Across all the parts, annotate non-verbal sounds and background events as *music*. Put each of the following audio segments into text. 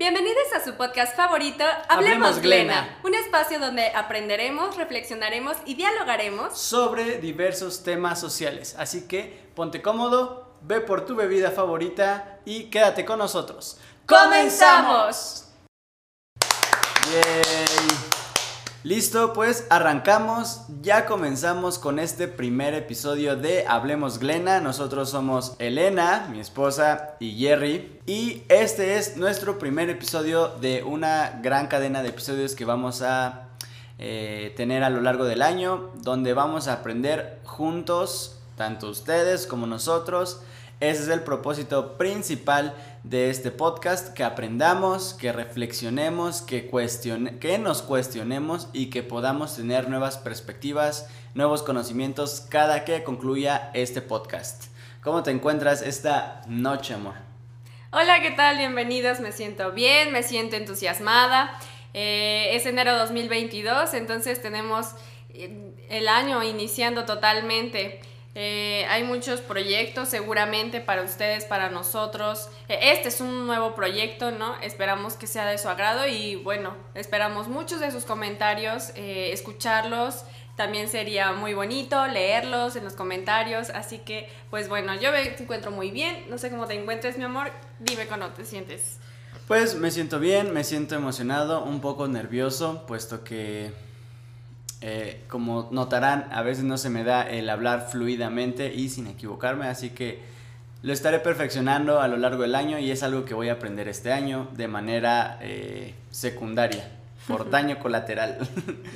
Bienvenidos a su podcast favorito, Hablemos, Glena, un espacio donde aprenderemos, reflexionaremos y dialogaremos sobre diversos temas sociales. Así que ponte cómodo, ve por tu bebida favorita y quédate con nosotros. ¡Comenzamos! Listo, pues arrancamos, ya comenzamos con este primer episodio de Hablemos Glena. Nosotros somos Elena, mi esposa, y Jerry. Y este es nuestro primer episodio de una gran cadena de episodios que vamos a eh, tener a lo largo del año, donde vamos a aprender juntos, tanto ustedes como nosotros. Ese es el propósito principal de este podcast, que aprendamos, que reflexionemos, que, cuestione, que nos cuestionemos y que podamos tener nuevas perspectivas, nuevos conocimientos cada que concluya este podcast. ¿Cómo te encuentras esta noche, amor? Hola, ¿qué tal? Bienvenidos, me siento bien, me siento entusiasmada. Eh, es enero 2022, entonces tenemos eh, el año iniciando totalmente. Eh, hay muchos proyectos seguramente para ustedes, para nosotros. Eh, este es un nuevo proyecto, ¿no? Esperamos que sea de su agrado y bueno, esperamos muchos de sus comentarios, eh, escucharlos. También sería muy bonito leerlos en los comentarios. Así que, pues bueno, yo me encuentro muy bien. No sé cómo te encuentres, mi amor. Dime cómo te sientes. Pues me siento bien, me siento emocionado, un poco nervioso, puesto que eh, como notarán, a veces no se me da el hablar fluidamente y sin equivocarme, así que lo estaré perfeccionando a lo largo del año y es algo que voy a aprender este año de manera eh, secundaria, por *laughs* daño colateral.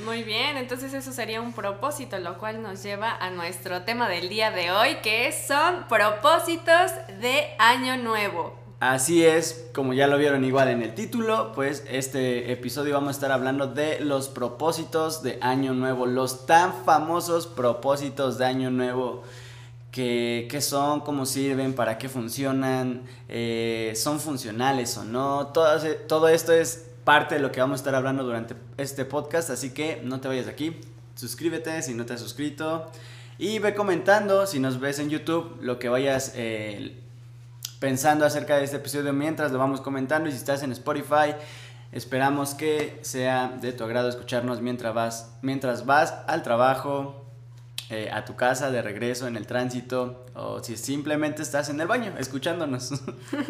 Muy bien, entonces eso sería un propósito, lo cual nos lleva a nuestro tema del día de hoy, que son propósitos de año nuevo. Así es, como ya lo vieron igual en el título, pues este episodio vamos a estar hablando de los propósitos de Año Nuevo, los tan famosos propósitos de Año Nuevo. Que, son, cómo sirven, para qué funcionan, eh, son funcionales o no. Todo, todo esto es parte de lo que vamos a estar hablando durante este podcast, así que no te vayas de aquí. Suscríbete si no te has suscrito. Y ve comentando si nos ves en YouTube lo que vayas eh, pensando acerca de este episodio mientras lo vamos comentando y si estás en Spotify, esperamos que sea de tu agrado escucharnos mientras vas, mientras vas al trabajo, eh, a tu casa, de regreso, en el tránsito o si simplemente estás en el baño escuchándonos.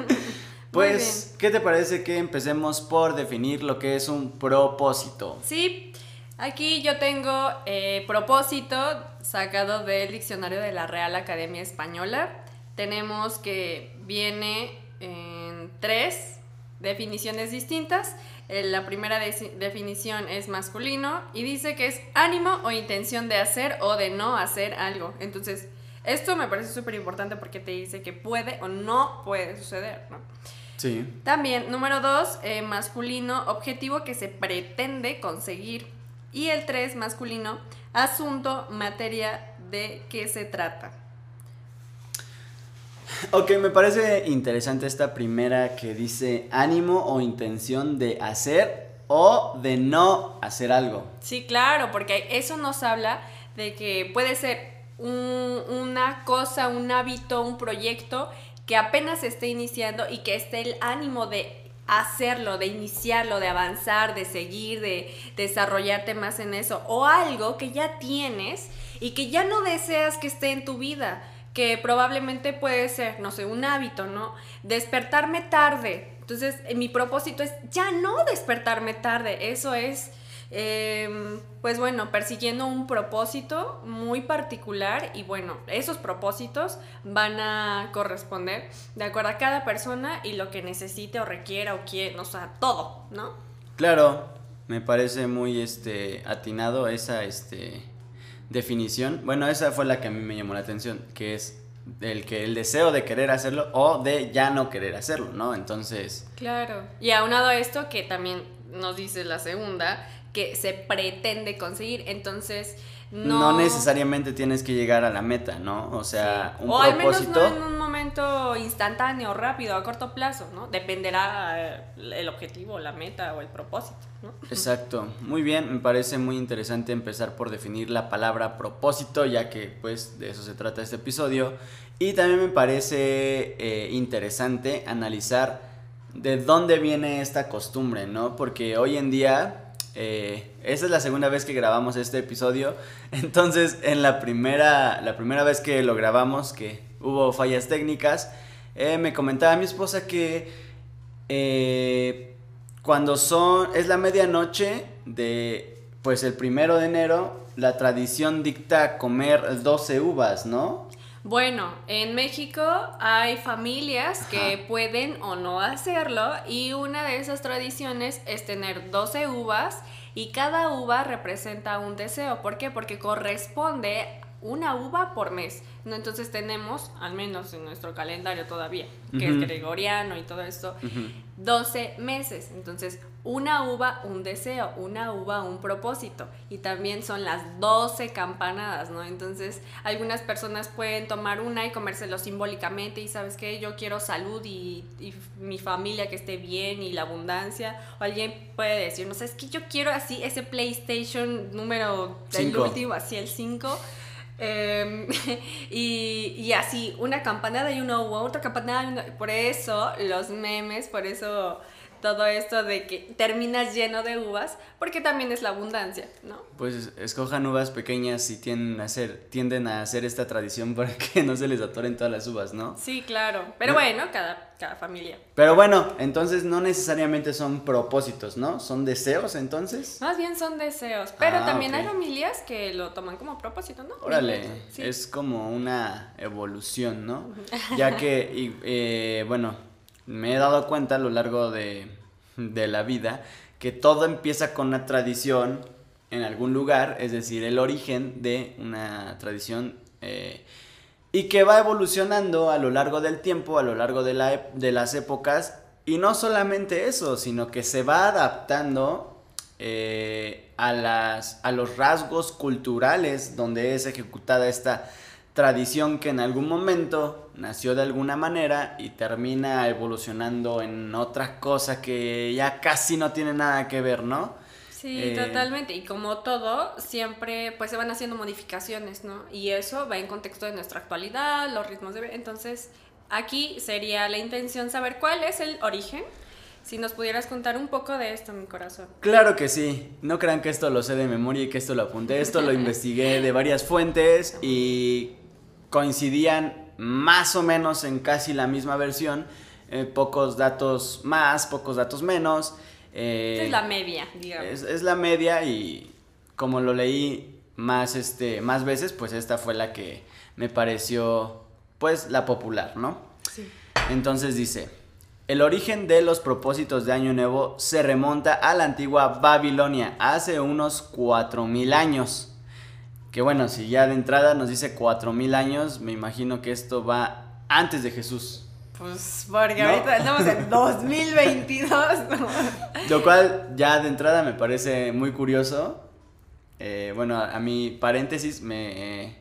*laughs* pues, ¿qué te parece que empecemos por definir lo que es un propósito? Sí. Aquí yo tengo eh, propósito sacado del diccionario de la Real Academia Española tenemos que viene en tres definiciones distintas. Eh, la primera definición es masculino y dice que es ánimo o intención de hacer o de no hacer algo. Entonces, esto me parece súper importante porque te dice que puede o no puede suceder, ¿no? Sí. También, número dos, eh, masculino, objetivo que se pretende conseguir. Y el tres, masculino, asunto, materia de qué se trata. Ok, me parece interesante esta primera que dice ánimo o intención de hacer o de no hacer algo. Sí, claro, porque eso nos habla de que puede ser una cosa, un hábito, un proyecto que apenas esté iniciando y que esté el ánimo de hacerlo, de iniciarlo, de avanzar, de seguir, de desarrollarte más en eso, o algo que ya tienes y que ya no deseas que esté en tu vida que probablemente puede ser, no sé, un hábito, ¿no? Despertarme tarde. Entonces, eh, mi propósito es ya no despertarme tarde. Eso es, em, pues bueno, persiguiendo un propósito muy particular y bueno, esos propósitos van a corresponder de acuerdo a cada persona y lo que necesite o requiera o quiera, o sea, todo, ¿no? Claro, me parece muy este atinado esa este definición, bueno, esa fue la que a mí me llamó la atención, que es el que el deseo de querer hacerlo o de ya no querer hacerlo, ¿no? Entonces. Claro. Y aunado a esto, que también nos dice la segunda, que se pretende conseguir. Entonces, no, necesariamente tienes que llegar a la meta, ¿no? O sea, un o al menos no en un momento instantáneo, rápido, a corto plazo, ¿no? Dependerá eh, el objetivo, la meta o el propósito, ¿no? Exacto. Muy bien, me parece muy interesante empezar por definir la palabra propósito, ya que pues de eso se trata este episodio. Y también me parece eh, interesante analizar de dónde viene esta costumbre, ¿no? Porque hoy en día, eh, es la segunda vez que grabamos este episodio, *laughs* entonces en la primera, la primera vez que lo grabamos, que hubo fallas técnicas, eh, me comentaba mi esposa que eh, cuando son, es la medianoche de, pues el primero de enero, la tradición dicta comer 12 uvas, ¿no? Bueno, en México hay familias que pueden o no hacerlo y una de esas tradiciones es tener 12 uvas y cada uva representa un deseo. ¿Por qué? Porque corresponde una uva por mes. ¿no? Entonces tenemos, al menos en nuestro calendario todavía, que es gregoriano y todo esto, 12 meses. Entonces, una uva, un deseo, una uva, un propósito. Y también son las 12 campanadas, ¿no? Entonces, algunas personas pueden tomar una y comérselo simbólicamente y sabes qué, yo quiero salud y, mi familia que esté bien y la abundancia. O alguien puede decir, no sé, es que yo quiero así ese PlayStation número del último, así el 5 Em, *laughs* y, así, una campanada y una otra campanada. por eso los memes, por eso todo esto de que terminas lleno de uvas, porque también es la abundancia, ¿no? Pues escojan uvas pequeñas y tienden a hacer, tienden a hacer esta tradición para *laughs* que no se les atoren todas las uvas, ¿no? Sí, claro. Pero bueno, cada, cada familia. Pero bueno, entonces no necesariamente son propósitos, ¿no? Son deseos entonces. Más bien son deseos. Pero ah, también hay familias que lo toman como propósito, ¿no? Órale, es como una evolución, ¿no? ya que, *laughs* eh, bueno, me he dado cuenta a lo largo de, la vida que todo empieza con una tradición en algún lugar, es decir, el origen de una tradición eh, y que va evolucionando a lo largo del tiempo, a lo largo de, la, de las épocas, y no solamente eso, sino que se va adaptando eh, a, las, a los rasgos culturales donde es ejecutada esta tradición que en algún momento nació de alguna manera y termina evolucionando en otra cosa que ya casi no tiene nada que ver, ¿no? Sí, eh, totalmente. Y como todo, siempre pues se van haciendo modificaciones, ¿no? Y eso va en contexto de nuestra actualidad, los ritmos de... Entonces, aquí sería la intención saber cuál es el origen. Si nos pudieras contar un poco de esto, mi corazón. Claro que sí. No crean que esto lo sé de memoria y que esto lo apunté. Esto lo *laughs* investigué de varias fuentes y coincidían más o menos en casi la misma versión, eh, pocos datos más, pocos datos menos. Eh, es la media, digamos. Es, la media y como lo leí más, este, más veces, pues esta fue la que me pareció pues la popular, ¿no? Sí. Entonces dice, el origen de los propósitos de Año Nuevo se remonta a la antigua Babilonia, hace unos 4000 años. Que bueno, si ya de entrada nos dice 4000 años, me imagino que esto va antes de Jesús. Pues porque ahorita estamos en *laughs* 2022. Lo cual ya de entrada me parece muy curioso. Eh, bueno, a, mi paréntesis me,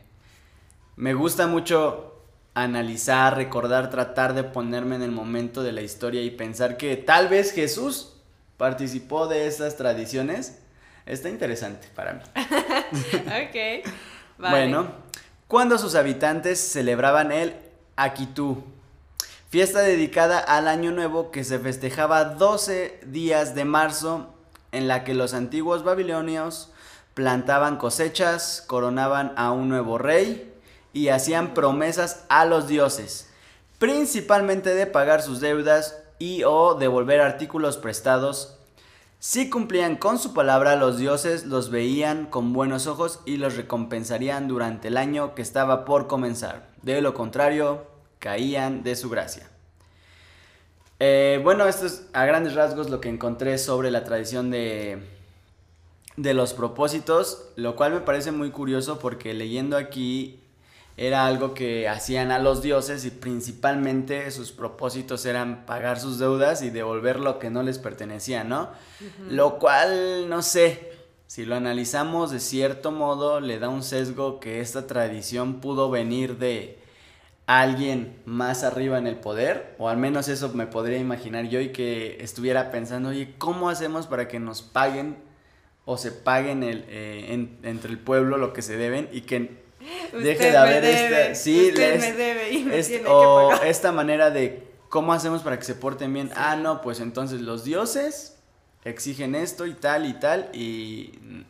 me gusta mucho analizar, recordar, tratar de ponerme en el momento de la historia y pensar que tal vez Jesús participó de esas tradiciones Está interesante para mí. *laughs* ok. Bueno, cuando sus habitantes celebraban el Akitú, fiesta dedicada al Año Nuevo que se festejaba 12 días de marzo, en la que los antiguos babilonios plantaban cosechas, coronaban a un nuevo rey y hacían promesas a los dioses, principalmente de pagar sus deudas y o devolver artículos prestados si cumplían con su palabra, los dioses los veían con buenos ojos y los recompensarían durante el año que estaba por comenzar. De lo contrario, caían de su gracia. Eh, bueno, esto es a grandes rasgos lo que encontré sobre la tradición de, de los propósitos, lo cual me parece muy curioso porque leyendo aquí era algo que hacían a los dioses y principalmente sus propósitos eran pagar sus deudas y devolver lo que no les pertenecía, ¿no? Lo cual, no sé, si lo analizamos de cierto modo, le da un sesgo que esta tradición pudo venir de alguien más arriba en el poder, o al menos eso me podría imaginar yo y que estuviera pensando, oye, ¿cómo hacemos para que nos paguen o se paguen el, eh, entre el pueblo lo que se deben y que deje de haber esta, sí, me debe y me o *laughs* esta manera de ¿cómo hacemos para que se porten bien? Ah, no, pues entonces los dioses exigen esto y tal y tal y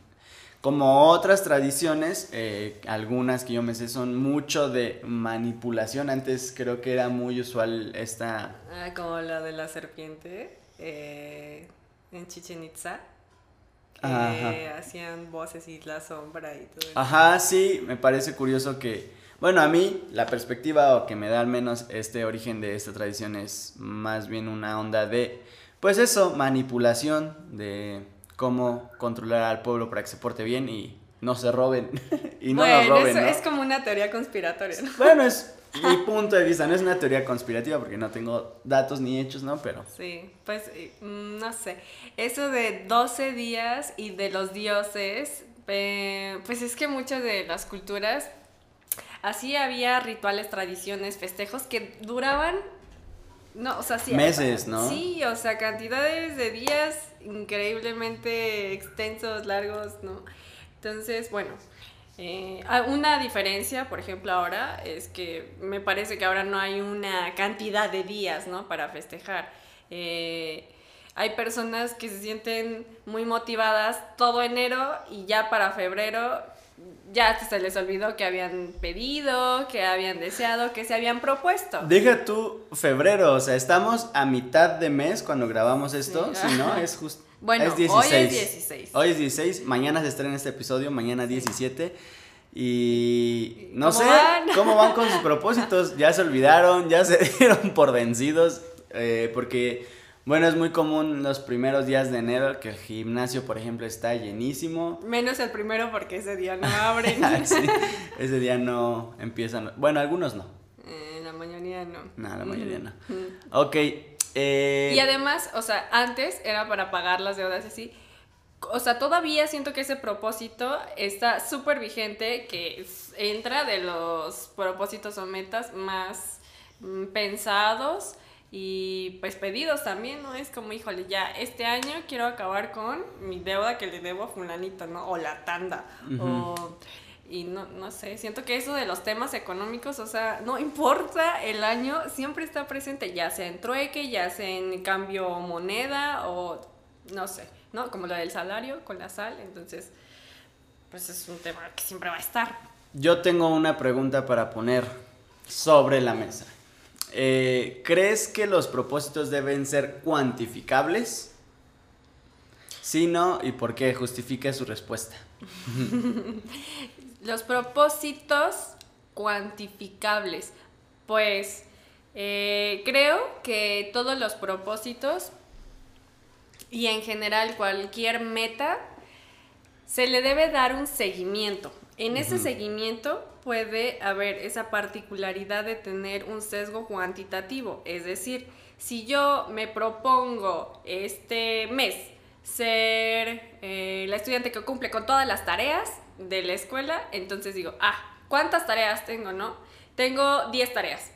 como otras tradiciones, eh, algunas que yo me sé son mucho de manipulación. Antes creo que era muy usual esta... Ah, como la de la serpiente eh, en Chichen Itza. Que hacían voces y la sombra y todo eso. Ajá, sí, me parece curioso que... Bueno, a mí la perspectiva que me da al menos este origen de esta tradición es más bien una onda de, pues eso, manipulación, de cómo controlar al pueblo para que se porte bien y no se roben *laughs* y no nos roben. Es, es como una teoría conspiratoria, ¿no? Bueno, es mi punto de vista, no es una teoría conspirativa porque no tengo datos ni hechos, ¿no? Pero... Sí, pues mm, no sé, eso de 12 días y de los dioses, eh, pues es que muchas de las culturas, así había rituales, tradiciones, festejos que duraban no, o sea, sí. Meses, ¿no? Sí, o sea, cantidades de días increíblemente extensos, largos, ¿no? Entonces, bueno, eh, ah, una diferencia, por ejemplo, ahora es que me parece que ahora no hay una cantidad de días, ¿no? Para festejar. Eh, hay personas que se sienten muy motivadas todo enero y ya para febrero ya se les olvidó que habían pedido, que habían deseado, que se habían propuesto. Deja tú febrero, o sea, estamos a mitad de mes cuando grabamos esto, si no, es justo... *laughs* Bueno, hoy es 16. Hoy es 16, mañana se estrena este episodio, mañana 17. Y no sé cómo van con *laughs* sus propósitos, ya se olvidaron, ya se *laughs* dieron por vencidos, eh, porque bueno, es muy común los primeros días de enero que el gimnasio, por ejemplo, está llenísimo. Menos el primero porque ese día no *laughs* abren. ese día no empiezan. Bueno, algunos no. Eh, la mayoría no. No, la mayoría no. ok. Eh... Y además, o sea, antes era para pagar las deudas así. O sea, todavía siento que ese propósito está súper vigente, que entra de los propósitos o metas más mm, pensados y pues pedidos también, ¿no? Es como, híjole, ya este año quiero acabar con mi deuda que le debo a fulanito, ¿no? O la tanda, o... Y no, no sé, siento que eso de los temas económicos, o sea, no importa el año, siempre está presente, ya sea en trueque, ya sea en cambio moneda o no sé, ¿no? Como lo del salario con la sal, entonces, pues es un tema que siempre va a estar. Yo tengo una pregunta para poner sobre la mesa. Eh, ¿Crees que los propósitos deben ser cuantificables? Sí, no, ¿y por qué? Justifique su respuesta. los propósitos cuantificables. Pues eh, creo que todos los propósitos y en general cualquier meta se le debe dar un seguimiento. En ese seguimiento puede haber esa particularidad de tener un sesgo cuantitativo. Es decir, si yo me propongo este mes ser eh, la estudiante que cumple con todas las tareas de la escuela, entonces digo, ah, ¿cuántas tareas tengo, no? Tengo 10 tareas.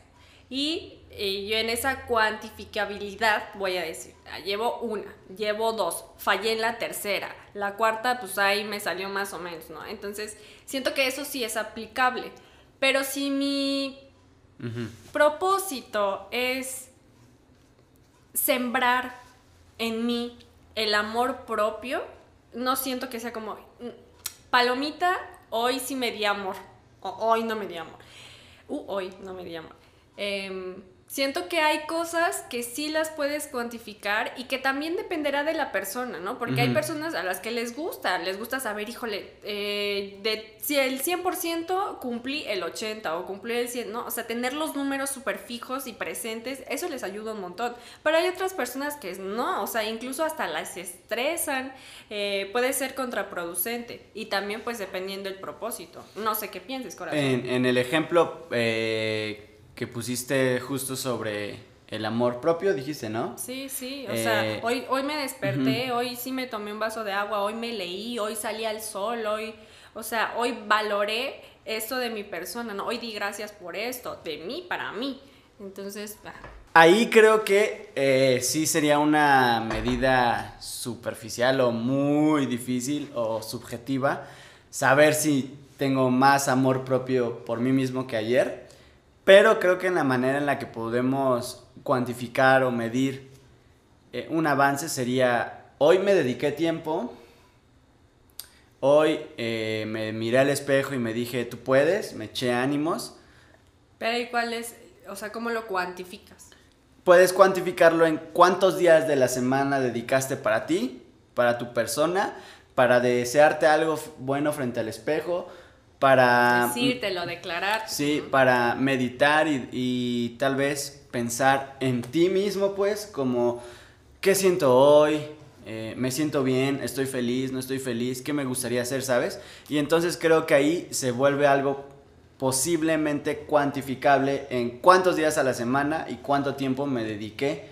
Y y yo en esa cuantificabilidad voy a decir, ah, llevo una, llevo dos, fallé en la tercera, la cuarta pues ahí me salió más o menos, ¿no? Entonces, siento que eso sí es aplicable, pero si mi propósito es sembrar en mí el amor propio, no siento que sea como, mm, palomita, hoy sí me di amor, o hoy no me di amor, uh, hoy no me di amor. Eh, siento que hay cosas que sí las puedes cuantificar y que también dependerá de la persona, ¿no? Porque hay personas a las que les gusta, les gusta saber, híjole, eh, de si el 100% cumplí el 80 o cumplí el 100, ¿no? O sea, tener los números súper fijos y presentes, eso les ayuda un montón. Pero hay otras personas que no, o sea, incluso hasta las estresan, eh, puede ser contraproducente y también pues dependiendo del propósito. No sé qué pienses, corazón. En, en el ejemplo... Eh que pusiste justo sobre el amor propio, dijiste, ¿no? Sí, sí, o sea, eh, hoy, hoy me desperté, hoy sí me tomé un vaso de agua, hoy me leí, hoy salí al sol, hoy, o sea, hoy valoré esto de mi persona, ¿no? Hoy di gracias por esto, de mí, para mí. Entonces... Ah. Ahí creo que eh, sí sería una medida superficial o muy difícil o subjetiva saber si tengo más amor propio por mí mismo que ayer pero creo que en la manera en la que podemos cuantificar o medir eh, un avance sería, hoy me dediqué tiempo, hoy eh, me miré al espejo y me dije, tú puedes, me eché ánimos. Pero ¿y cuál es, o sea, cómo lo cuantificas? Puedes cuantificarlo en cuántos días de la semana dedicaste para ti, para tu persona, para desearte algo bueno frente al espejo, para... Decírtelo, declarar. Sí, para meditar y, y tal vez pensar en ti mismo, pues, como, ¿qué siento hoy? Eh, me siento bien, estoy feliz, no estoy feliz, ¿qué me gustaría hacer, sabes? Y entonces creo que ahí se vuelve algo posiblemente cuantificable en cuántos días a la semana y cuánto tiempo me dediqué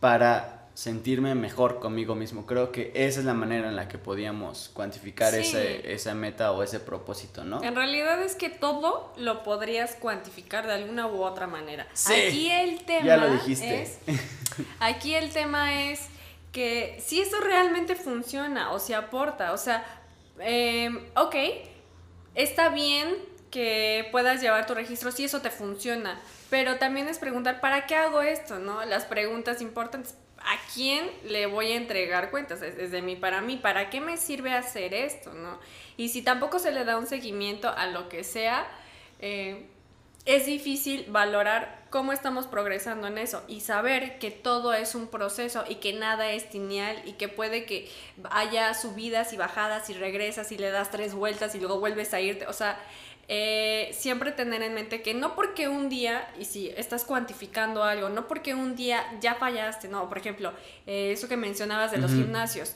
para sentirme mejor conmigo mismo. Creo que esa es la manera en la que podíamos cuantificar ese, esa meta o ese propósito, ¿no? En realidad es que todo lo podrías cuantificar de alguna u otra manera. aquí el tema ya lo dijiste. es *laughs* aquí el tema es que si eso realmente funciona o si aporta, o sea, em, ok, está bien que puedas llevar tu registro si eso te funciona, pero también es preguntar, ¿para qué hago esto? ¿No? Las preguntas importantes, ¿a quién le voy a entregar cuentas? Es, de mí para mí, ¿para qué me sirve hacer esto? ¿no? Y si tampoco se le da un seguimiento a lo que sea, eh, es difícil valorar cómo estamos progresando en eso y saber que todo es un proceso y que nada es lineal y que puede que haya subidas y bajadas y regresas y le das tres vueltas y luego vuelves a irte. O sea, eh, siempre tener en mente que no porque un día, y si estás cuantificando algo, no porque un día ya fallaste, no, por ejemplo, eh, eso que mencionabas de los gimnasios,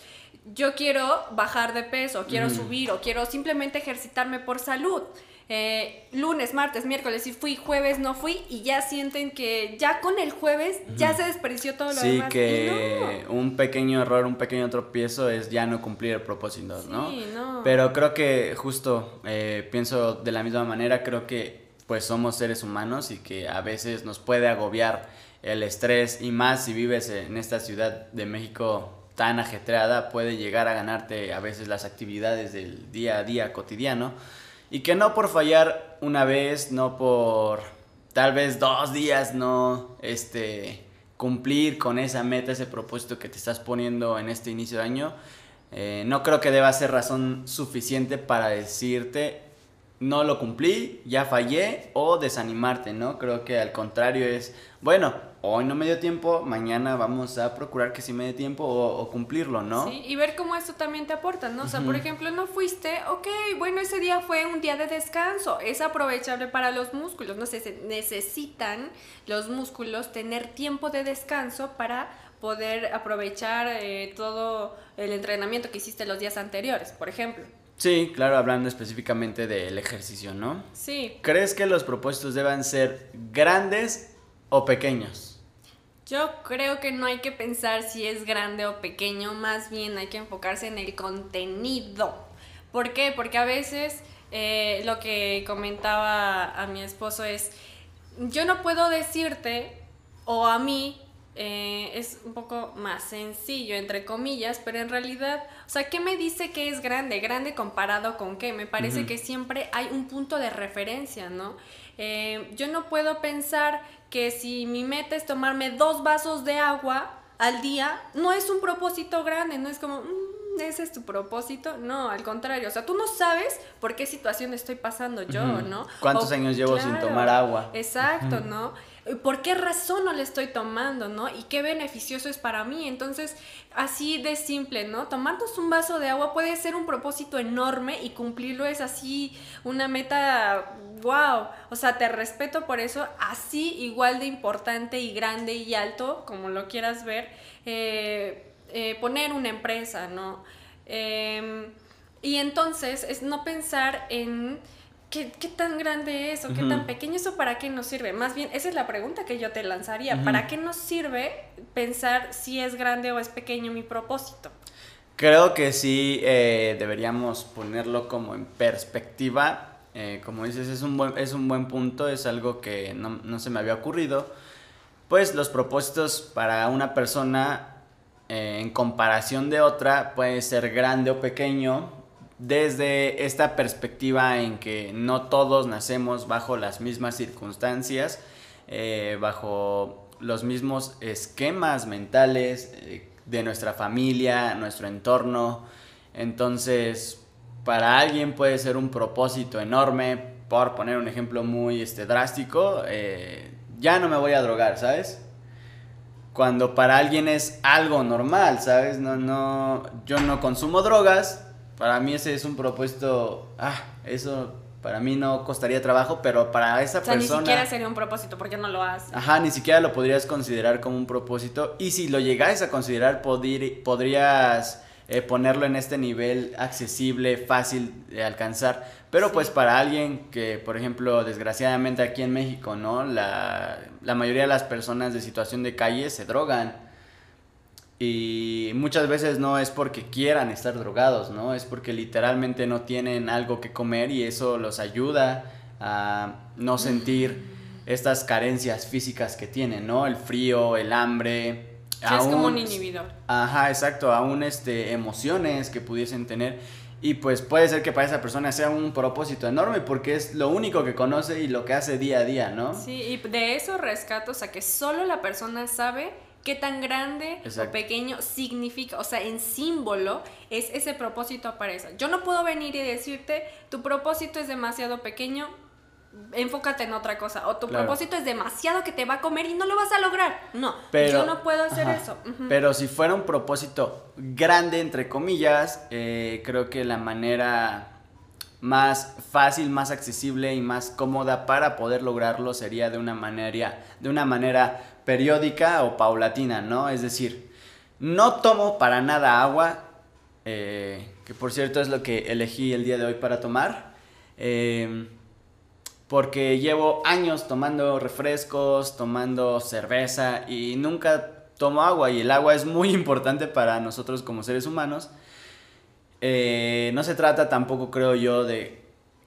yo quiero bajar de peso, quiero subir o quiero simplemente ejercitarme por salud. Eh, lunes, martes, miércoles, si fui, jueves no fui y ya sienten que ya con el jueves ya se desperdició todo lo demás. Sí, que un pequeño error, un pequeño tropiezo es ya no cumplir el propósito, ¿no? Sí, no. Pero creo que justo eh, pienso de la misma manera, creo que pues somos seres humanos y que a veces nos puede agobiar el estrés y más si vives en esta ciudad de México tan ajetreada puede llegar a ganarte a veces las actividades del día a día cotidiano y que no por fallar una vez, no por tal vez dos días no este, cumplir con esa meta, ese propósito que te estás poniendo en este inicio de año, eh, no creo que deba ser razón suficiente para decirte no lo cumplí, ya fallé o desanimarte, ¿no? Creo que al contrario es, bueno, hoy no me dio tiempo, mañana vamos a procurar que sí me dé tiempo o, cumplirlo, ¿no? Sí, y ver cómo esto también te aporta, ¿no? O sea, por ejemplo, no fuiste, ok, bueno, ese día fue un día de descanso, es aprovechable para los músculos, no sé, necesitan los músculos tener tiempo de descanso para poder aprovechar eh, todo el entrenamiento que hiciste los días anteriores, por ejemplo. Sí, claro, hablando específicamente del ejercicio, ¿no? Sí. ¿Crees que los propósitos deban ser grandes o pequeños? Yo creo que no hay que pensar si es grande o pequeño, más bien hay que enfocarse en el contenido. ¿Por qué? Porque a veces eh, lo que comentaba a mi esposo es, yo no puedo decirte, o a mí, eh, es un poco más sencillo, entre comillas, pero en realidad, o sea, ¿qué me dice que es grande? Grande comparado con qué? Me parece que siempre hay un punto de referencia, ¿no? Eh, yo no puedo pensar que si mi meta es tomarme dos vasos de agua al día, no es un propósito grande, no es como... Mm, ese es tu propósito. No, al contrario. O sea, tú no sabes por qué situación estoy pasando yo, ¿no? ¿Cuántos años llevo sin tomar agua? Exacto, ¿no? ¿Por qué razón no le estoy tomando, no? Y qué beneficioso es para mí. Entonces, así de simple, ¿no? Tomarnos un vaso de agua puede ser un propósito enorme y cumplirlo es así una meta, wow. O sea, te respeto por eso, así igual de importante y grande y alto, como lo quieras ver, eh, eh, poner una empresa, ¿no? Em, y entonces es no pensar en ¿Qué, tan grande es o qué tan pequeño eso para qué nos sirve? Más bien, esa es la pregunta que yo te lanzaría. ¿Para qué nos sirve pensar si es grande o es pequeño mi propósito? Creo que sí eh, deberíamos ponerlo como en perspectiva. Eh, como dices, es un, buen, es un buen punto, es algo que no, no se me había ocurrido. Pues los propósitos para una persona eh, en comparación de otra puede ser grande o pequeño, desde esta perspectiva en que no todos nacemos bajo las mismas circunstancias, eh, bajo los mismos esquemas mentales eh, de nuestra familia, nuestro entorno. Entonces, para alguien puede ser un propósito enorme, por poner un ejemplo muy este, drástico, eh, ya no me voy a drogar, ¿sabes? Cuando para alguien es algo normal, ¿sabes? No, no, yo no consumo drogas, para mí ese es un propósito, ah, eso para mí no costaría trabajo, pero para esa O sea, persona... ni siquiera sería un propósito, porque no lo haces? Ajá, ni siquiera lo podrías considerar como un propósito. Y si lo llegáis a considerar, podir- podrías eh, ponerlo en este nivel accesible, fácil de alcanzar. Pero Sí. pues para alguien que, por ejemplo, desgraciadamente aquí en México, ¿no? La, la mayoría de las personas de situación de calle se drogan. Y muchas veces no es porque quieran estar drogados, ¿no? Es porque literalmente no tienen algo que comer y eso los ayuda a no sentir estas carencias físicas que tienen, ¿no? El frío, el hambre. Sí, es como un inhibidor. Ajá, exacto, aún este, emociones que pudiesen tener. Y pues puede ser que para esa persona sea un propósito enorme porque es lo único que conoce y lo que hace día a día, ¿no? Sí, y de eso rescato, o sea, que solo la persona sabe qué tan grande Exacto. o pequeño significa, o sea, en símbolo es ese propósito para eso. Yo no puedo venir y decirte, tu propósito es demasiado pequeño, enfócate en otra cosa, o tu Claro. propósito es demasiado que te va a comer y no lo vas a lograr. No, Pero, yo no puedo hacer ajá, eso. Pero si fuera un propósito grande, entre comillas, eh, creo que la manera más fácil, más accesible y más cómoda para poder lograrlo sería de una manera, de una manera periódica o paulatina, ¿no? Es decir, no tomo para nada agua, eh, que por cierto es lo que elegí el día de hoy para tomar. eh, porque llevo años tomando refrescos, tomando cerveza y nunca tomo agua y el agua es muy *laughs* importante para nosotros como seres humanos. Eh, no se trata tampoco, creo yo, de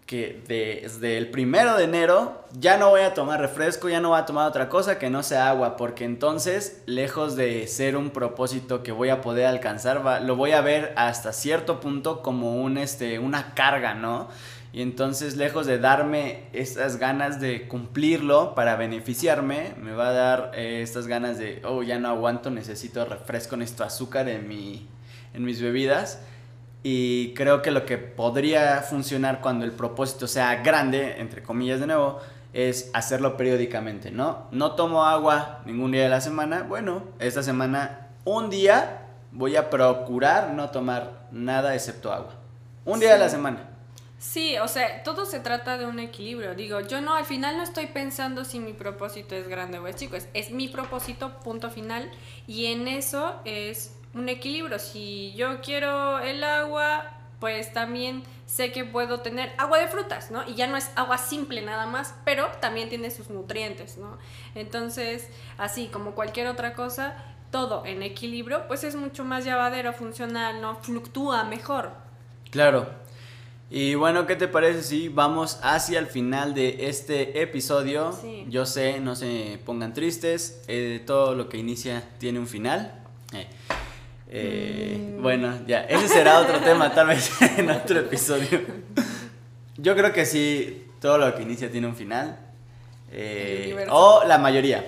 que desde el primero de enero ya no voy a tomar refresco, ya no voy a tomar otra cosa que no sea agua, porque entonces, lejos de ser un propósito que voy a poder alcanzar, va- lo voy a ver hasta cierto punto como un, este, una carga, ¿no? Y entonces, lejos de darme estas ganas de cumplirlo para beneficiarme, me va a dar eh, estas ganas de, oh, ya no aguanto, necesito refresco, necesito azúcar en, mi, en mis bebidas. Y creo que lo que podría funcionar cuando el propósito sea grande, entre comillas de nuevo, es hacerlo periódicamente, ¿no? No tomo agua ningún día de la semana. Bueno, esta semana, un día, voy a procurar no tomar nada excepto agua. Un día de la semana. Sí, o sea, todo se trata de un equilibrio. Digo, yo no, al final no estoy pensando si mi propósito es grande o es chico, es, es mi propósito, punto final. Y en eso es un equilibrio. Si yo quiero el agua, pues también sé que puedo tener agua de frutas, ¿no? Y ya no es agua simple nada más, pero también tiene sus nutrientes, ¿no? Entonces, así como cualquier otra cosa, todo en equilibrio, pues es mucho más llevadero, funcional, ¿no? Fluctúa mejor. Claro. Y bueno, ¿qué te parece si vamos hacia el final de este episodio? Sí. Yo sé, no se pongan tristes, eh, todo lo que inicia tiene un final. Eh, eh, Mm. Bueno, ya, ese será otro *laughs* tema, tal vez *laughs* en otro episodio. Yo creo que sí, todo lo que inicia tiene un final. Eh, o la mayoría.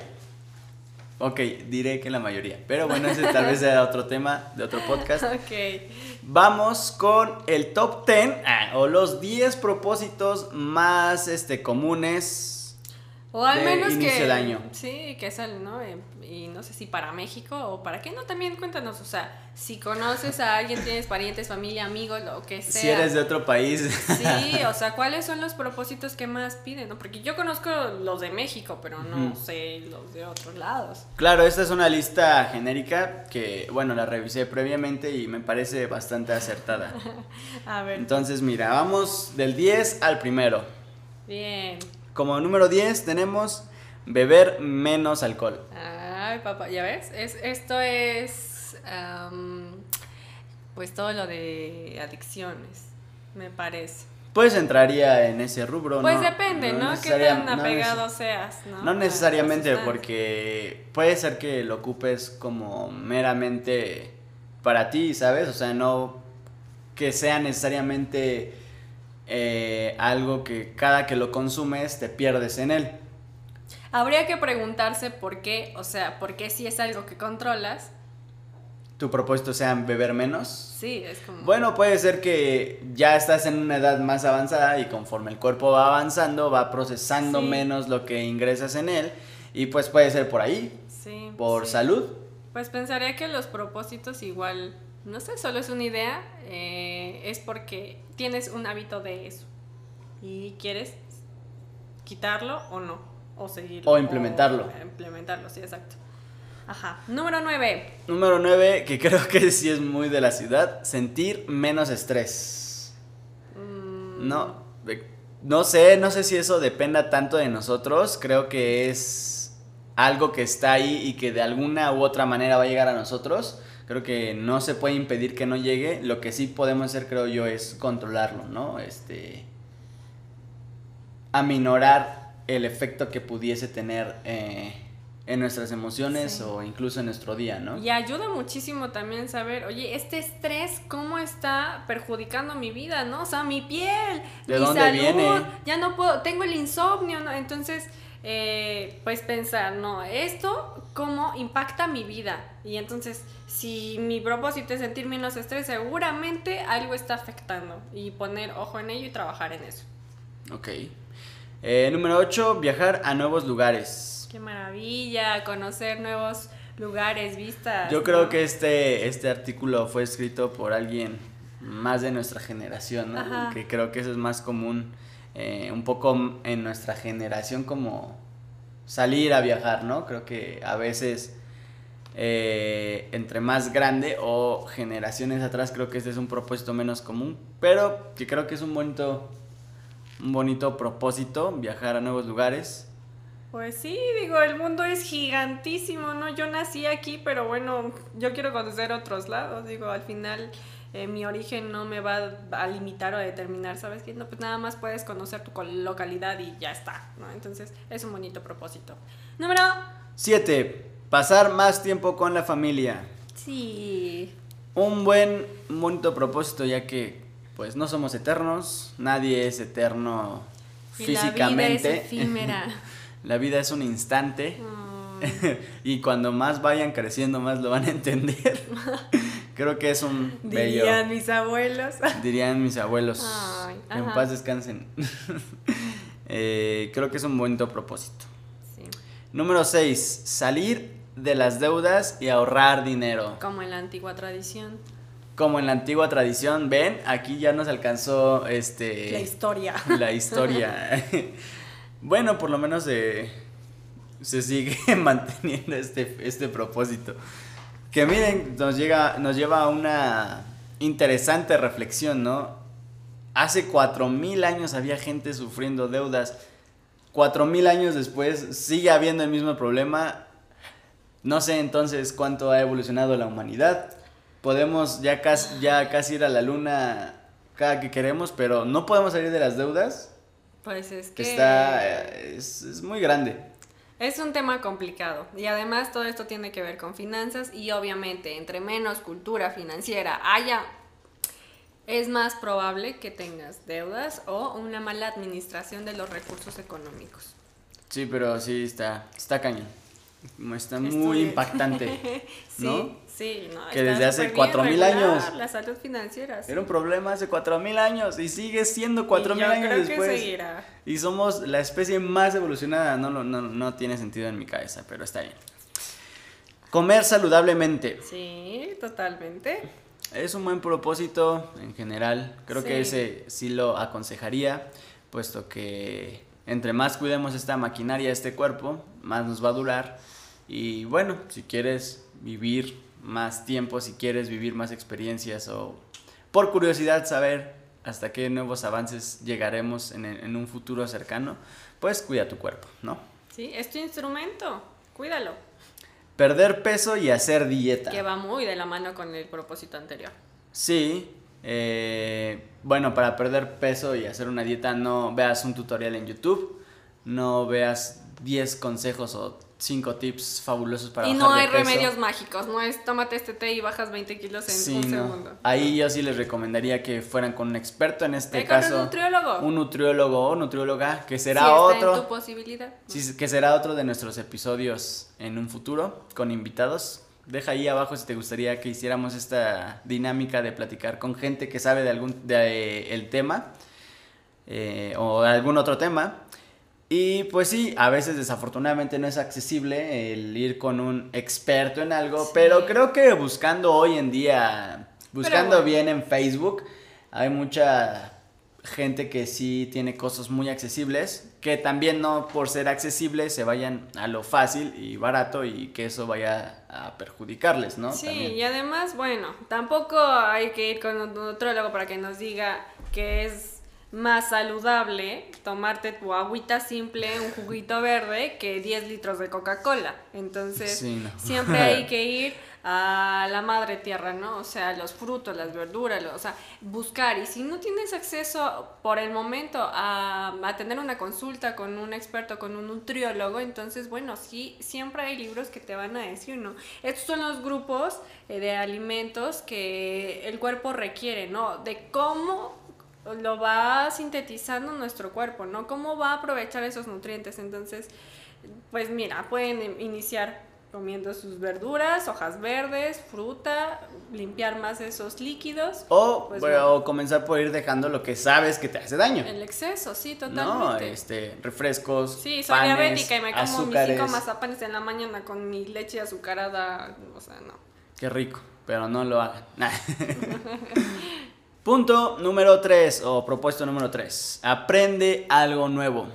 Ok, diré que la mayoría. Pero bueno, ese tal vez sea otro tema de otro podcast. *laughs* Ok. Vamos con el top 10 ah, o los 10 propósitos más este, comunes. O al menos que. de año. Sí, que es el, ¿no? Eh, Y no sé si para México o para qué no, también cuéntanos. O sea, si conoces a alguien, tienes parientes, familia, amigos, lo que sea. Si eres de otro país. Sí, *laughs* o sea, ¿cuáles son los propósitos que más piden? ¿no? Porque yo conozco los de México, pero no sé los de otros lados. Claro, esta es una lista genérica que, bueno, la revisé previamente y me parece bastante acertada. *laughs* A ver. Entonces, mira, vamos del 10 al primero. Bien. Como número 10 tenemos beber menos alcohol. Ay, papá, ya ves, es, esto es pues todo lo de adicciones, me parece. Pues entraría en ese rubro, Pues ¿no? depende, ¿no? Qué necesaria- tan no apegado seas, ¿no? No necesariamente, porque puede ser que lo ocupes como meramente para ti, ¿sabes? O sea, no que sea necesariamente eh, algo que cada que lo consumes te pierdes en él. Habría que preguntarse por qué, o sea, por qué si es algo que controlas. ¿Tu propósito sea beber menos? Sí, es como... Bueno, puede ser que ya estás en una edad más avanzada y conforme el cuerpo va avanzando, va procesando Sí. menos lo que ingresas en él y pues puede ser por ahí, Sí, por sí. salud. Pues pensaría que los propósitos igual, no sé, solo es una idea, eh, es porque tienes un hábito de eso y quieres quitarlo o no, o seguirlo. O implementarlo. o implementarlo, sí, exacto. Ajá. Número 9. Número 9, que creo que sí es muy de la ciudad, sentir menos estrés. Mm, No, no sé, no sé si eso dependa tanto de nosotros. Creo que es algo que está ahí y que de alguna u otra manera va a llegar a nosotros. Creo que no se puede impedir que no llegue. Lo que sí podemos hacer, creo yo, es controlarlo, ¿no? Este. Aminorar el efecto que pudiese tener eh, en nuestras emociones Sí. o incluso en nuestro día, ¿no? Y ayuda muchísimo también saber, oye, este estrés, ¿cómo está perjudicando mi vida, no? O sea, mi piel, ¿De mi dónde salud, viene? ya no puedo, tengo el insomnio, ¿no? Entonces, eh, pues pensar, no, esto, ¿cómo impacta mi vida? Y entonces, si mi propósito es sentir menos estrés, seguramente algo está afectando. Y poner ojo en ello y trabajar en eso. Ok. Eh, número 8, viajar a nuevos lugares. Qué maravilla, conocer nuevos lugares, vistas. Yo creo ¿no? que este, este artículo fue escrito por alguien más de nuestra generación, ¿no? Que creo que eso es más común, eh, un poco en nuestra generación como salir a viajar, ¿no? Creo que a veces eh, entre más grande o generaciones atrás creo que este es un propósito menos común, pero que creo que es un bonito, un bonito propósito, viajar a nuevos lugares. Pues sí, digo, el mundo es gigantísimo, ¿no? Yo nací aquí, pero bueno, yo quiero conocer otros lados, digo, al final eh, mi origen no me va a limitar o a determinar, ¿sabes qué? No, pues nada más puedes conocer tu localidad y ya está, ¿no? Entonces es un bonito propósito. Número... 7. Pasar más tiempo con la familia. Sí. Un buen, un bonito propósito, ya que pues no somos eternos, nadie es eterno Y físicamente. la vida es efímera. *laughs* La vida es un instante Mm, *laughs* y cuando más vayan creciendo más lo van a entender. *laughs* Creo que es un bello, dirían mis abuelos. *laughs* dirían mis abuelos. Ay, en ajá. paz descansen. *laughs* Eh, creo que es un bonito propósito. Sí. Número 6. Salir de las deudas y ahorrar dinero. Como en la antigua tradición. Como en la antigua tradición, ven, aquí ya nos alcanzó este La historia. *laughs* la historia. bueno, por lo menos se, se sigue manteniendo este, este propósito. Que miren, nos, llega, nos lleva a una interesante reflexión, ¿no? Hace cuatro mil años había gente sufriendo deudas. Cuatro mil años después sigue habiendo el mismo problema. No sé entonces cuánto ha evolucionado la humanidad. Podemos ya casi, ya casi ir a la luna cada que queremos, pero no podemos salir de las deudas. Pues es Que que... está. eh, Es, es muy grande. Es un tema complicado y además todo esto tiene que ver con finanzas y obviamente entre menos cultura financiera haya, es más probable que tengas deudas o una mala administración de los recursos económicos. Sí, pero sí está, está cañón. Está muy impactante. *laughs* Sí, ¿No? sí, no, Que desde hace súper bien 4000 regular años. La salud financiera. sí. Era un problema hace cuatro mil años y sigue siendo cuatro Y mil yo años creo después. Que seguirá. Y somos la especie más evolucionada. No, lo- no, no tiene sentido en mi cabeza, pero está bien. Comer saludablemente. Sí, totalmente. Es un buen propósito en general. Creo que ese sí lo aconsejaría, puesto que entre más cuidemos esta maquinaria, este cuerpo, más nos va a durar. Y bueno, si quieres vivir más tiempo, si quieres vivir más experiencias o por curiosidad saber hasta qué nuevos avances llegaremos en, en un futuro cercano, pues cuida tu cuerpo, ¿no? Sí, es tu instrumento. Cuídalo. Perder peso y hacer dieta. Que va muy de la mano con el propósito anterior. Sí, eh, bueno, para perder peso y hacer una dieta no veas un tutorial en YouTube, no veas 10 consejos o cinco tips fabulosos para y bajar no de hay peso. remedios mágicos, no es tómate este té y bajas 20 kilos en Sí, un no. segundo. Ahí yo sí les recomendaría que fueran con un experto, en este Ve con un caso nutriólogo. un nutriólogo o nutrióloga, que será otro. en tu posibilidad. Sí, que será otro de nuestros episodios en un futuro con invitados. Deja ahí abajo si te gustaría que hiciéramos esta dinámica de platicar con gente que sabe de algún de, eh, el tema eh, o de algún otro tema. Y pues sí, a veces desafortunadamente no es accesible el ir con un experto en algo, Sí. pero creo que buscando hoy en día, buscando bueno. bien en Facebook, hay mucha gente que sí tiene costos muy accesibles, que también no por ser accesibles se vayan a lo fácil y barato y que eso vaya a perjudicarles, ¿no? Sí, También. y además, bueno, tampoco hay que ir con un nutrólogo para que nos diga que es más saludable tomarte tu agüita simple, un juguito verde, que 10 litros de Coca-Cola. Entonces, Sí, no. siempre hay *laughs* que ir a la madre tierra, ¿no? O sea, los frutos, las verduras, lo- o sea, buscar. Y si no tienes acceso por el momento a, a tener una consulta con un experto, con un nutriólogo, entonces, bueno, sí, siempre hay libros que te van a decir, ¿no? Estos son los grupos eh, de alimentos que el cuerpo requiere, ¿no? De cómo lo va sintetizando nuestro cuerpo, ¿no? Cómo va a aprovechar esos nutrientes. Entonces, pues mira, pueden iniciar comiendo sus verduras, hojas verdes, fruta, limpiar más esos líquidos. O, Pues bueno, o comenzar por ir dejando lo que sabes que te hace daño. El exceso, sí, No, totalmente. este, refrescos, Sí, soy panes, diabética y me como mis cinco mazapanes en la mañana con mi leche azucarada, o sea, no. Qué rico, pero no lo hagan. *laughs* *laughs* Punto número 3 o propósito número 3. Aprende algo nuevo.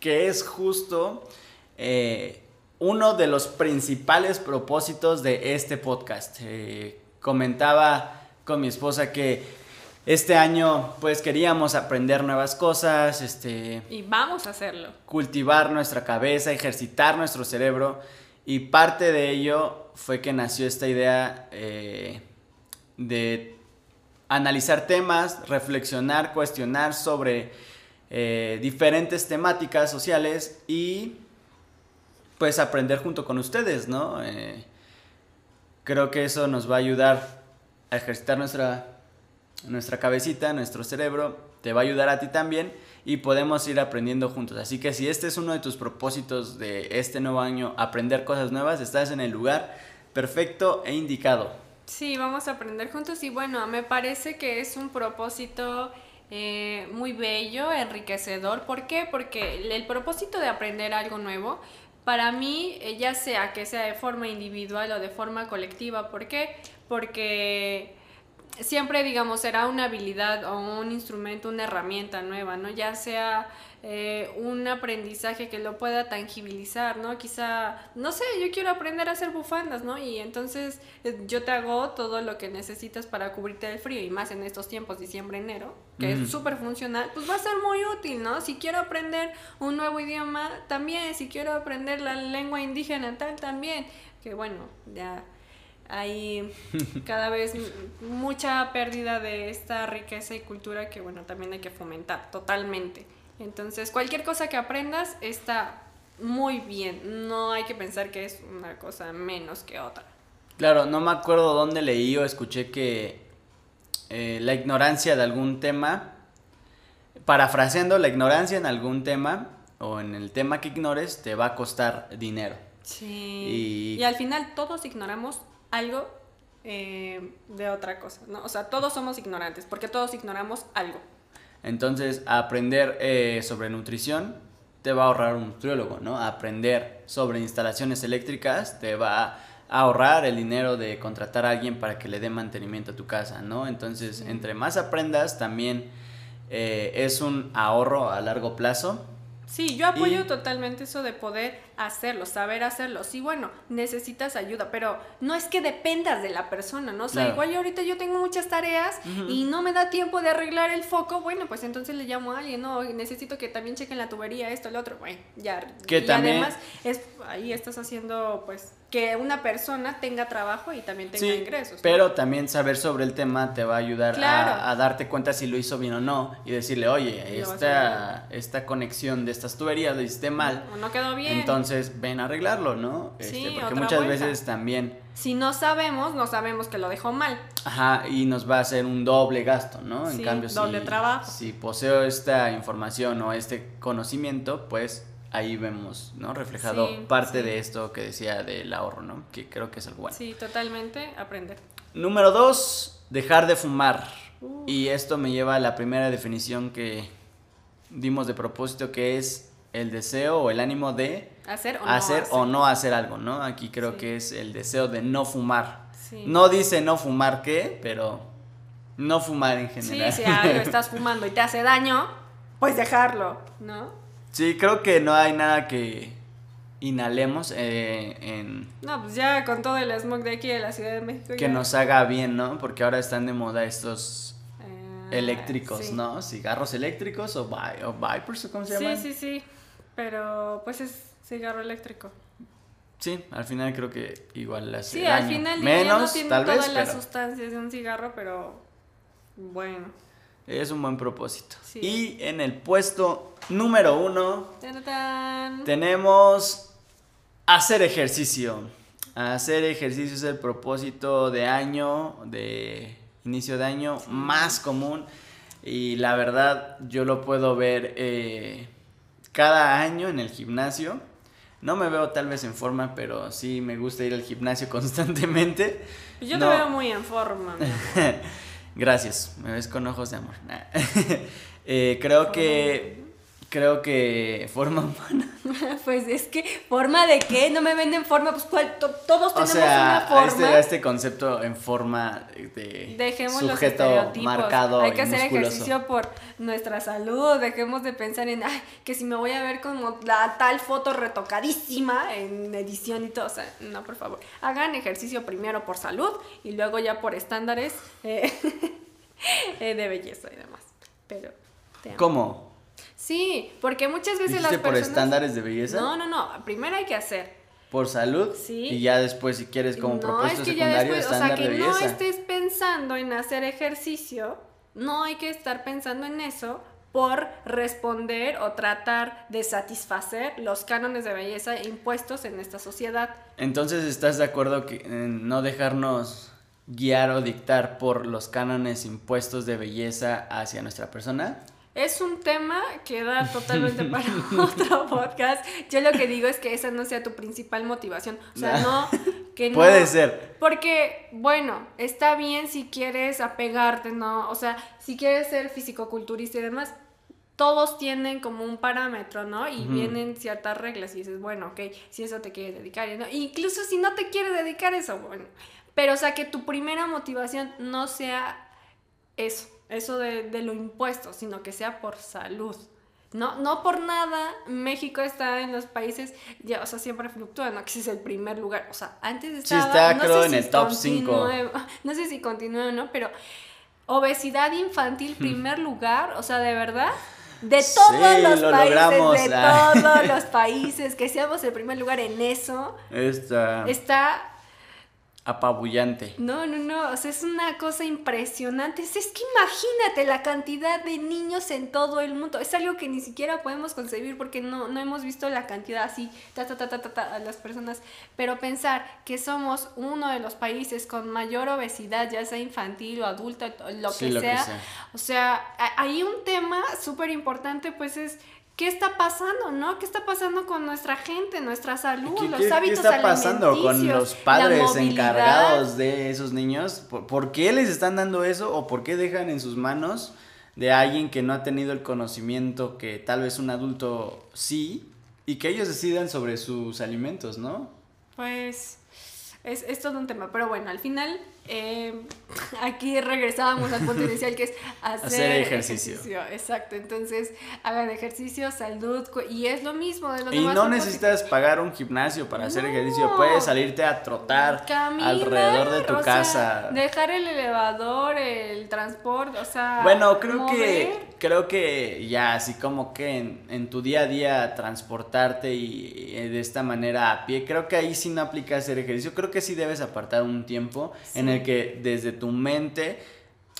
Que es justo eh, uno de los principales propósitos de este podcast. Eh, comentaba con mi esposa que este año pues queríamos aprender nuevas cosas, este, Y vamos a hacerlo. cultivar nuestra cabeza, ejercitar nuestro cerebro. Y parte de ello fue que nació esta idea eh, de analizar temas, reflexionar, cuestionar sobre eh, diferentes temáticas sociales y pues aprender junto con ustedes, ¿no? Eh, creo que eso nos va a ayudar a ejercitar nuestra, nuestra cabecita, nuestro cerebro, te va a ayudar a ti también y podemos ir aprendiendo juntos. Así que si este es uno de tus propósitos de este nuevo año, aprender cosas nuevas, estás en el lugar perfecto e indicado. Sí, vamos a aprender juntos y bueno, me parece que es un propósito eh, muy bello, enriquecedor. ¿Por qué? Porque el, propósito de aprender algo nuevo, para mí, eh, ya sea que sea de forma individual o de forma colectiva, ¿por qué? Porque siempre, digamos, será una habilidad o un instrumento, una herramienta nueva, ¿no? Ya sea eh, un aprendizaje que lo pueda tangibilizar, ¿no? Quizá, no sé, yo quiero aprender a hacer bufandas, ¿no? Y entonces eh, yo te hago todo lo que necesitas para cubrirte del frío y más en estos tiempos, diciembre, enero, que es súper funcional, pues va a ser muy útil, ¿no? Si quiero aprender un nuevo idioma, también, si quiero aprender la lengua indígena, tal, también, que bueno, ya hay cada vez mucha pérdida de esta riqueza y cultura que bueno también hay que fomentar totalmente. Entonces cualquier cosa que aprendas está muy bien. No hay que pensar que es una cosa menos que otra. Claro, no me acuerdo dónde leí o escuché que eh, la ignorancia de algún tema, parafraseando, la ignorancia en algún tema o en el tema que ignores te va a costar dinero. sí. Y- y, al final todos ignoramos algo eh, de otra cosa no o sea todos somos ignorantes porque todos ignoramos algo Entonces, aprender eh, sobre nutrición te va a ahorrar un nutriólogo, ¿no? Aprender sobre instalaciones eléctricas te va a ahorrar el dinero de contratar a alguien para que le dé mantenimiento a tu casa, ¿no? Entonces, entre más aprendas, también eh, es un ahorro a largo plazo. Sí, yo apoyo Y- totalmente eso de poder hacerlo, saber hacerlo. Sí, bueno, necesitas ayuda, pero no es que dependas de la persona, ¿no? O sea, Claro. igual yo ahorita yo tengo muchas tareas y no me da tiempo de arreglar el foco, bueno, pues entonces le llamo a alguien, no, necesito que también chequen la tubería, esto, lo otro, bueno, ya. Que y también- además, es, ahí estás haciendo, pues, que una persona tenga trabajo y también tenga Sí, ingresos. ¿no? pero también saber sobre el tema te va a ayudar Claro. a, a darte cuenta si lo hizo bien o no y decirle, oye, esta, esta conexión de estas tuberías lo hiciste mal. O no quedó bien. Entonces, entonces ven a arreglarlo, ¿no? Este, Sí, porque otra muchas vuelta. veces también, Si no sabemos, no sabemos que lo dejó mal. ajá, y nos va a hacer un doble gasto, ¿no? En Sí, cambio, doble si, trabajo. si poseo esta información o este conocimiento, pues ahí vemos, ¿no? Reflejado Sí, parte sí. de esto que decía del ahorro, ¿no? Que creo que es algo bueno. Sí, totalmente, aprender. Número dos, dejar de fumar. Uh. Y esto me lleva a la primera definición que dimos de propósito, que es el deseo o el ánimo de Hacer o no hacer hacer. o no hacer algo, ¿no? Aquí creo Sí. que es el deseo de no fumar. Sí. No dice no fumar qué, pero no fumar en Sí, general. si algo estás *laughs* fumando y te hace daño, pues dejarlo, ¿no? Sí, creo que no hay nada que inhalemos eh, en No, pues ya con todo el smog de aquí de la Ciudad de México. que ya- nos haga bien, ¿no? Porque ahora están de moda estos Eh, eléctricos, sí. ¿no? Cigarros eléctricos o, vi- o Vipers o cómo se Sí, sí, sí. Pero pues es cigarro eléctrico. Sí, al final creo que igual hace Sí, al final menos no tiene tal todas vez, las pero sustancias de un cigarro, pero bueno. es un buen propósito. Sí. Y en el puesto número uno ¡Tarán! tenemos hacer ejercicio. Hacer ejercicio es el propósito de año, de inicio de año más común. Y la verdad, yo lo puedo ver eh, cada año en el gimnasio. No me veo tal vez en forma, pero sí me gusta ir al gimnasio *laughs* constantemente. Yo No. te veo muy en forma. mi amor. *laughs* Gracias, me ves con ojos de amor. *laughs* Eh, creo que creo que forma humana. *laughs* pues es que, ¿forma de qué? No me venden forma, pues ¿cuál? To- todos O tenemos sea, una a forma. este, este concepto en forma de Dejemos los sujeto estereotipos. marcado Hay que hacer musculoso. ejercicio por nuestra salud. Dejemos de pensar en ay, que si me voy a ver como la tal foto retocadísima en edición y todo. O sea, no, por favor. Hagan ejercicio primero por salud y luego ya por estándares eh, *laughs* eh, de belleza y demás. Pero. te amo. ¿Cómo? Sí, porque muchas veces las ¿Dijiste por personas. estándares de belleza? No, no, no. Primero hay que hacer. ¿Por salud? Sí. Y ya después, si quieres, como no, propósito es que ya después, o sea, que de no estés pensando en hacer ejercicio, no hay que estar pensando en eso por responder o tratar de satisfacer los cánones de belleza impuestos en esta sociedad. Entonces, ¿estás de acuerdo que en no dejarnos guiar o dictar por los cánones impuestos de belleza hacia nuestra persona? Es un tema que da totalmente para *laughs* otro podcast. Yo lo que digo es que esa no sea tu principal motivación. O sea, no, que *laughs* no. Puede ser. Porque, bueno, está bien si quieres apegarte, ¿no? O sea, si quieres ser fisicoculturista y demás, todos tienen como un parámetro, ¿no? Y vienen ciertas reglas y dices, bueno, ok, si eso te quieres dedicar, ¿no? Incluso si no te quieres dedicar eso, bueno. Pero, o sea, que tu primera motivación no sea eso, eso de, de lo impuesto, sino que sea por salud. No, no por nada, México está en los países, ya, o sea, siempre fluctúa, ¿no? Que ese es el primer lugar. O sea, antes estaba. está, no creo, sé en si el top cinco. continúe, *laughs* No sé si continúa o no, pero obesidad infantil, primer lugar, o sea, de verdad. *laughs* De Sí, todos los lo países, logramos, de todos *laughs* los países, que seamos el primer lugar en eso, Está está apabullante. no, no, no, o sea, es una cosa impresionante. Es, que imagínate la cantidad de niños en todo el mundo. Es algo que ni siquiera podemos concebir porque no, no hemos visto la cantidad así, ta, ta, ta, ta, ta, ta, a las personas. Pero pensar que somos uno de los países con mayor obesidad, ya sea infantil o adulta, lo, Sí, que, lo que sea. sea. O sea, hay un tema súper importante, pues es... ¿Qué está pasando, no? ¿Qué está pasando con nuestra gente, nuestra salud, ¿Qué, los qué- qué hábitos está pasando con los padres encargados de esos niños? ¿Por, por qué les están dando eso o por qué dejan en sus manos de alguien que no ha tenido el conocimiento que tal vez un adulto sí y que ellos decidan sobre sus alimentos, ¿no? Pues es, es todo un tema, pero bueno, al final eh, *laughs* aquí regresábamos al punto inicial que es hacer, Hacer ejercicio. Exacto, entonces hagan ejercicio, salud y es lo mismo de los Y demás no necesitas pagar un gimnasio para hacer ejercicio, puedes salirte a trotar Caminar, alrededor de tu o sea, casa. dejar el elevador, el transporte, o sea. Bueno, creo mover. que creo que ya así como que en, en tu día a día transportarte y, y de esta manera a pie, creo que ahí sí no aplica hacer ejercicio, creo que sí debes apartar un tiempo en Sí. El que desde tu mente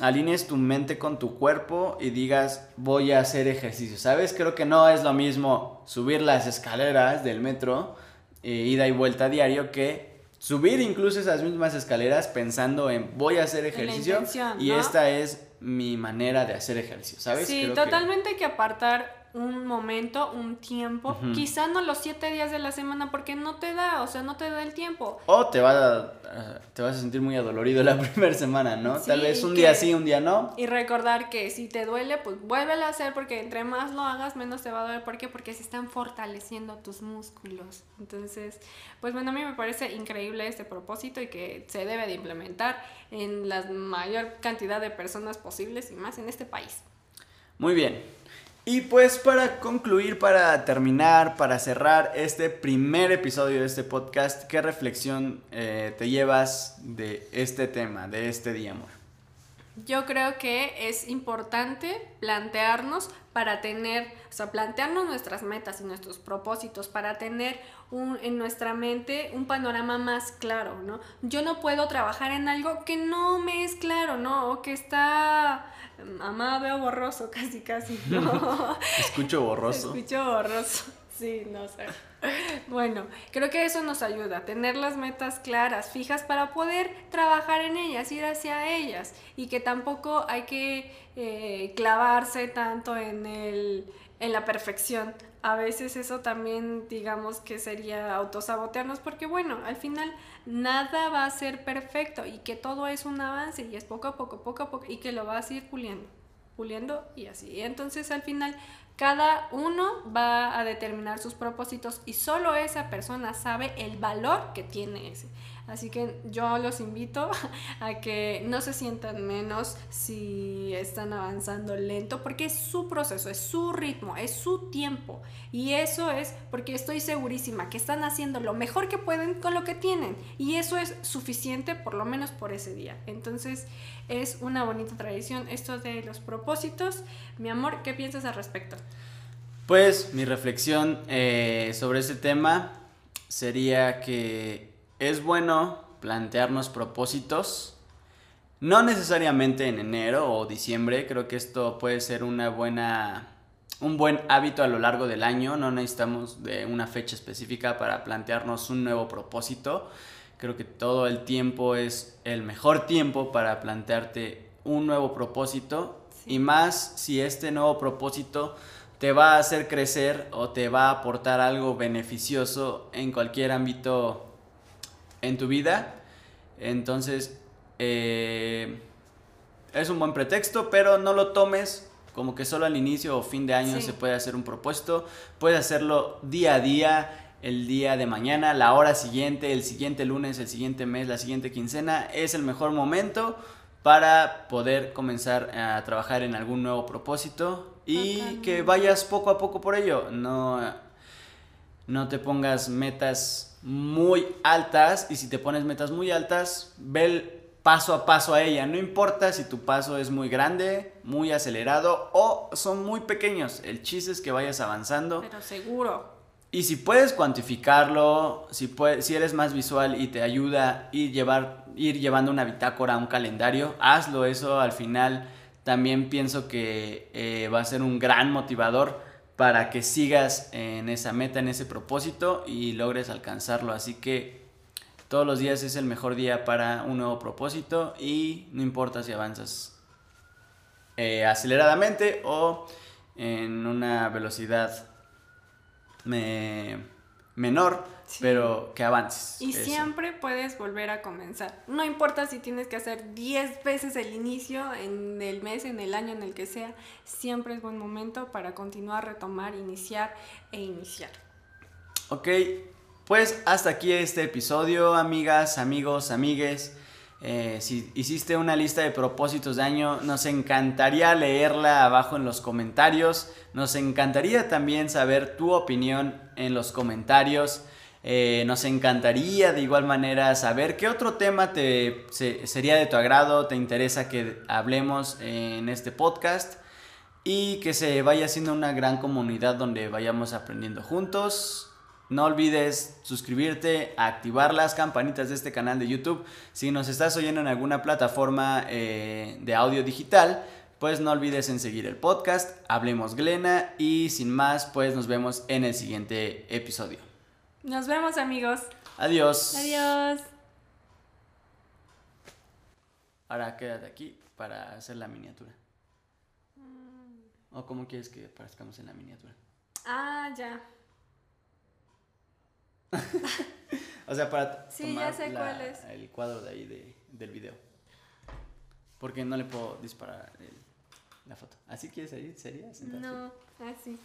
alinees tu mente con tu cuerpo y digas, voy a hacer ejercicio. ¿Sabes? Creo que no es lo mismo subir las escaleras del metro, eh, ida y vuelta diario, que subir incluso esas mismas escaleras pensando en voy a hacer ejercicio y esta es mi manera de hacer ejercicio, ¿sabes? Sí, totalmente hay que apartar un momento, un tiempo, quizá no los siete días de la semana porque no te da, o sea, no te da el tiempo. O te, va a, te vas a sentir muy adolorido la *laughs* primera semana, ¿no? Tal vez un día sí, un día no. Y recordar que si te duele, pues vuélvelo a hacer porque entre más lo hagas, menos te va a doler. ¿Por qué? Porque se están fortaleciendo tus músculos. Entonces, pues bueno, a mí me parece increíble este propósito y que se debe de implementar en la mayor cantidad de personas posibles y más en este país. Muy bien, y pues para concluir, para terminar, para cerrar este primer episodio de este podcast, ¿qué reflexión eh, te llevas de este tema, de este día, amor? Yo creo que es importante plantearnos para tener, o sea, plantearnos nuestras metas y nuestros propósitos para tener un, en nuestra mente un panorama más claro, ¿no? Yo no puedo trabajar en algo que no me es claro, ¿no? O que está Mamá, veo borroso, *laughs* casi, casi. No. *laughs* Escucho borroso. Escucho borroso. *laughs* Sí, no sé. Bueno, creo que eso nos ayuda, tener las metas claras, fijas, para poder trabajar en ellas, ir hacia ellas. Y que tampoco hay que eh, clavarse tanto en, el, en la perfección a veces eso también digamos que sería autosabotearnos porque bueno, al final nada va a ser perfecto y que todo es un avance y es poco a poco, poco a poco y que lo vas a ir puliendo, puliendo y así. Entonces al final cada uno va a determinar sus propósitos y solo esa persona sabe el valor que tiene ese. Así que yo los invito *laughs* a que no se sientan menos si están avanzando lento, porque es su proceso, es su ritmo, es su tiempo. Y eso es porque estoy segurísima que están haciendo lo mejor que pueden con lo que tienen. Y eso es suficiente por lo menos por ese día. Entonces es una bonita tradición esto de los propósitos. Mi amor, ¿qué piensas al respecto? Pues mi reflexión eh, sobre este tema sería que es bueno plantearnos propósitos, no necesariamente en enero o diciembre, creo que esto puede ser una buena, un buen hábito a lo largo del año, no necesitamos de una fecha específica para plantearnos un nuevo propósito, creo que todo el tiempo es el mejor tiempo para plantearte un nuevo propósito y más si este nuevo propósito te va a hacer crecer o te va a aportar algo beneficioso en cualquier ámbito en tu vida. Entonces, eh, es un buen pretexto, pero no lo tomes como que solo al inicio o fin de año se puede hacer un propuesto. Puedes hacerlo día a día, el día de mañana, la hora siguiente, el siguiente lunes, el siguiente mes, la siguiente quincena. Es el mejor momento para poder comenzar a trabajar en algún nuevo propósito y que vayas poco a poco por ello. No, no te pongas metas muy altas y si te pones metas muy altas, ve paso a paso a ella. No importa si tu paso es muy grande, muy acelerado o son muy pequeños. El chiste es que vayas avanzando. Pero seguro. Y si puedes cuantificarlo, si, si eres más visual y te ayuda ir, llevar, ir llevando una bitácora, un calendario, hazlo eso al final. También pienso que eh, va a ser un gran motivador para que sigas en esa meta, en ese propósito y logres alcanzarlo. Así que todos los días es el mejor día para un nuevo propósito y no importa si avanzas eh, aceleradamente o en una velocidad menor pero que avances. Y siempre puedes volver a comenzar. No importa si tienes que hacer 10 veces el inicio en el mes, en el año, en el que sea, siempre es buen momento para continuar, retomar, iniciar e iniciar. Ok, pues hasta aquí este episodio, amigas, amigos, amigues. Eh, si hiciste una lista de propósitos de año, nos encantaría leerla abajo en los comentarios. Nos encantaría también saber tu opinión en los comentarios. Eh, nos encantaría de igual manera saber qué otro tema te sería de tu agrado, te interesa que hablemos en este podcast y que se vaya haciendo una gran comunidad donde vayamos aprendiendo juntos No olvides suscribirte, activar las campanitas de este canal de YouTube. Si nos estás oyendo en alguna plataforma eh, de audio digital, pues no olvides seguir el podcast, Hablemos Glena y sin más, pues nos vemos en el siguiente episodio. Nos vemos amigos. Adiós. Adiós. Ahora quédate aquí para hacer la miniatura. ¿O cómo quieres que aparezcamos en la miniatura? Ah, ya. *laughs* O sea, para Sí, tomar ya sé la- cuál es. el cuadro de ahí de- del video. Porque no le puedo disparar el- la foto. ¿Así quieres ahí? ¿Sería? No, así.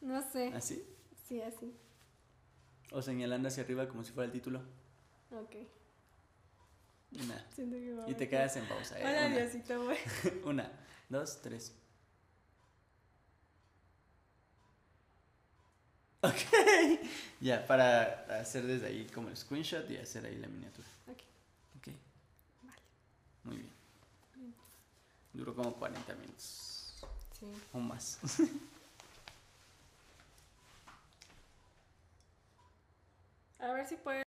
No sé. ¿Así? Sí, así. O señalando hacia arriba como si fuera el título. Ok. Y nada. Siento que va Y te quedas en pausa. ¿eh? Hola, Una, Diosito, güey. *laughs* una, dos, tres. Ok. *laughs* Ya, para hacer desde ahí como el screenshot y hacer ahí la miniatura. Ok. Ok. Muy bien. Duró como 40 minutos. Sí. O más. *laughs* A ver si puedo.